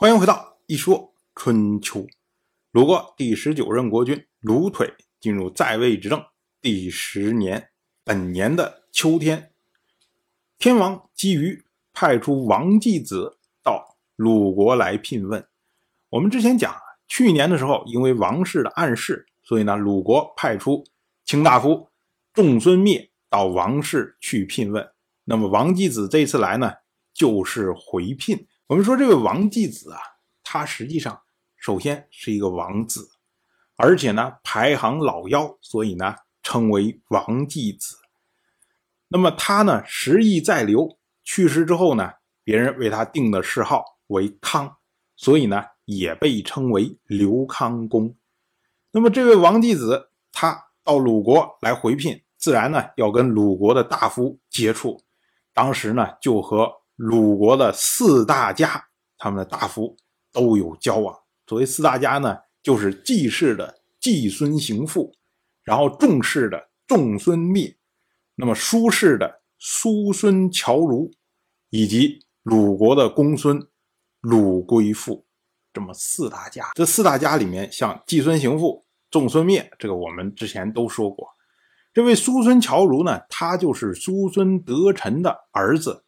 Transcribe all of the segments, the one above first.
欢迎回到一说春秋。鲁国第十九任国君鲁腿进入在位执政第十年，本年的秋天，天王姬于派出王季子到鲁国来聘问。我们之前讲，去年的时候，因为王室的暗示，所以呢，鲁国派出卿大夫仲孙灭到王室去聘问。那么王季子这次来呢，就是回聘。我们说这位王季子啊，他实际上首先是一个王子，而且呢排行老幺，所以呢称为王季子。那么他呢时义在留，去世之后呢，别人为他定的谥号为康，所以呢也被称为刘康公。那么这位王季子，他到鲁国来回聘，自然呢要跟鲁国的大夫接触，当时呢就和。鲁国的四大家，他们的大夫都有交往。所谓四大家呢，就是季氏的季孙行父，然后仲氏的仲孙灭，那么叔氏的叔孙侨如，以及鲁国的公孙鲁归父，这么四大家。这四大家里面，像季孙行父、仲孙灭，这个我们之前都说过。这位叔孙侨如呢，他就是叔孙得臣的儿子。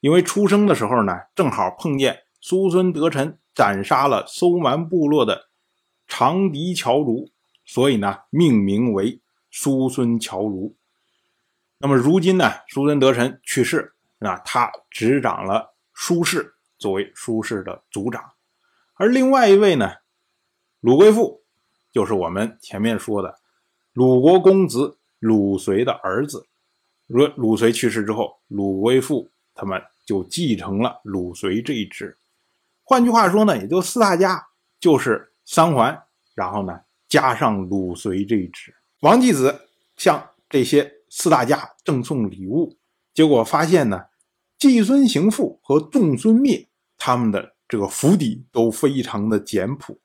因为出生的时候呢，正好碰见苏孙德臣斩杀了搜蛮部落的长笛乔如，所以呢，命名为苏孙乔如。那么如今呢，苏孙德臣去世，那他执掌了苏氏，作为苏氏的族长。而另外一位呢，鲁归父，就是我们前面说的鲁国公子鲁随的儿子。鲁鲁随去世之后，鲁归父。他们就继承了鲁随这一支，换句话说呢，也就四大家就是三桓，然后呢加上鲁随这一支。王继子向这些四大家赠送礼物，结果发现呢，季孙行父和仲孙灭他们的这个府邸都非常的简朴，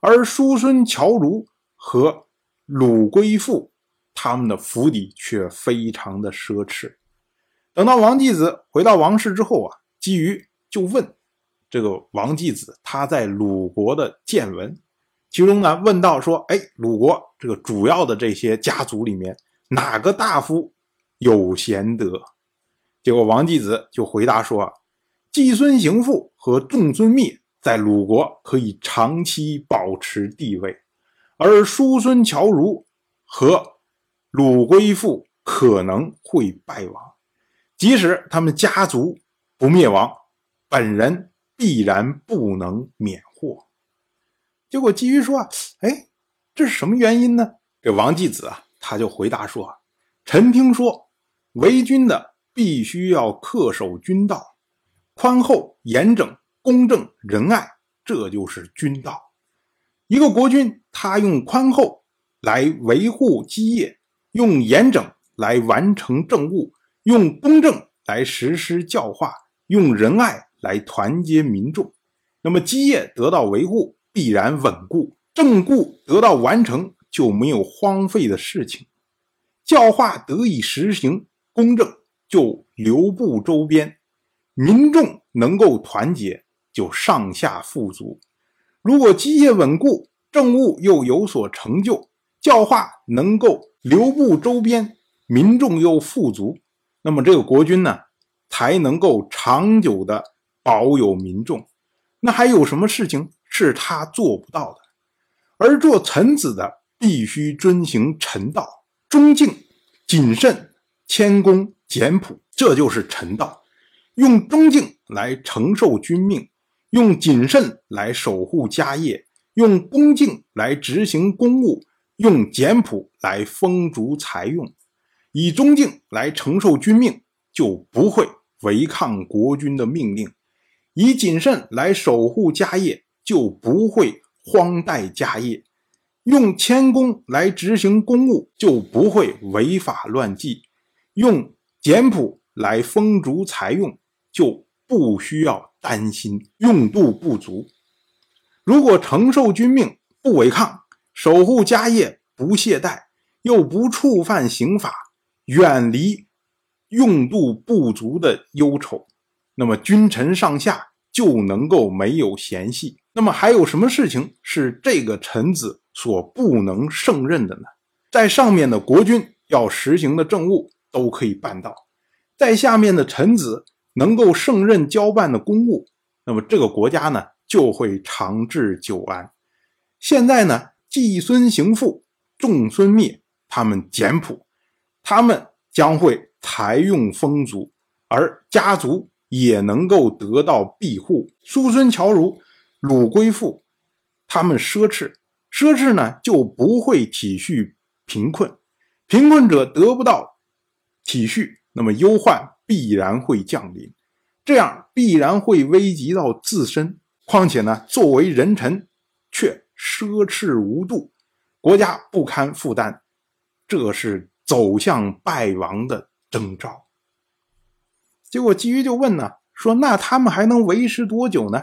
而叔孙侨如和鲁归父他们的府邸却非常的奢侈。等到王继子回到王室之后啊，姬于就问这个王继子他在鲁国的见闻，其中呢问到说：“哎，鲁国这个主要的这些家族里面，哪个大夫有贤德？”结果王继子就回答说：“季孙行父和仲孙密在鲁国可以长期保持地位，而叔孙侨如和鲁归父可能会败亡。”即使他们家族不灭亡，本人必然不能免祸。结果姬于说：“哎，这是什么原因呢？”这王继子啊，他就回答说：“臣听说，为君的必须要恪守君道，宽厚、严整、公正、仁爱，这就是君道。一个国君，他用宽厚来维护基业，用严整来完成政务。”用公正来实施教化，用仁爱来团结民众，那么基业得到维护，必然稳固；政固得到完成，就没有荒废的事情；教化得以实行，公正就流布周边，民众能够团结，就上下富足。如果基业稳固，政务又有所成就，教化能够流布周边，民众又富足。那么这个国君呢，才能够长久的保有民众。那还有什么事情是他做不到的？而做臣子的必须遵行臣道，忠敬、谨慎、谦恭、简朴，这就是臣道。用忠敬来承受君命，用谨慎来守护家业，用恭敬来执行公务，用简朴来丰足财用。以忠敬来承受君命，就不会违抗国君的命令；以谨慎来守护家业，就不会荒怠家业；用谦恭来执行公务，就不会违法乱纪；用简朴来丰足财用，就不需要担心用度不足。如果承受君命不违抗，守护家业不懈怠，又不触犯刑法。远离用度不足的忧愁，那么君臣上下就能够没有嫌隙。那么还有什么事情是这个臣子所不能胜任的呢？在上面的国君要实行的政务都可以办到，在下面的臣子能够胜任交办的公务，那么这个国家呢就会长治久安。现在呢，季孙行父、仲孙灭他们简朴，他们将会财用丰足，而家族也能够得到庇护。叔孙侨如。鲁归父，他们奢侈，奢侈呢就不会体恤贫困，贫困者得不到体恤，那么忧患必然会降临，这样必然会危及到自身。况且呢，作为人臣却奢侈无度，国家不堪负担，这是走向败亡的征兆。结果姬于就问呢，说那他们还能维持多久呢？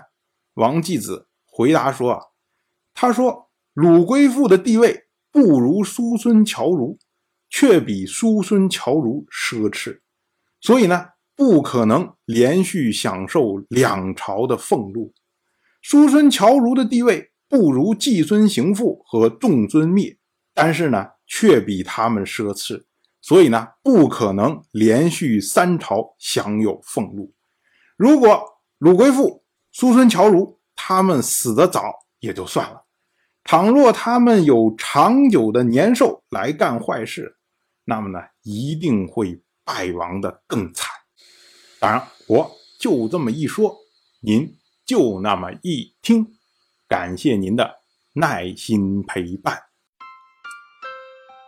王继子回答说：“啊他说鲁归父的地位不如叔孙侨如，却比叔孙侨如奢侈，所以呢，不可能连续享受两朝的俸禄。叔孙侨如的地位不如季孙行父和仲孙灭，但是呢，却比他们奢侈，所以呢，不可能连续三朝享有俸禄。如果鲁归父。”叔孙侨如他们死得早也就算了，倘若他们有长久的年寿来干坏事，那么呢，一定会败亡的更惨。当然，我就这么一说，您就那么一听，感谢您的耐心陪伴。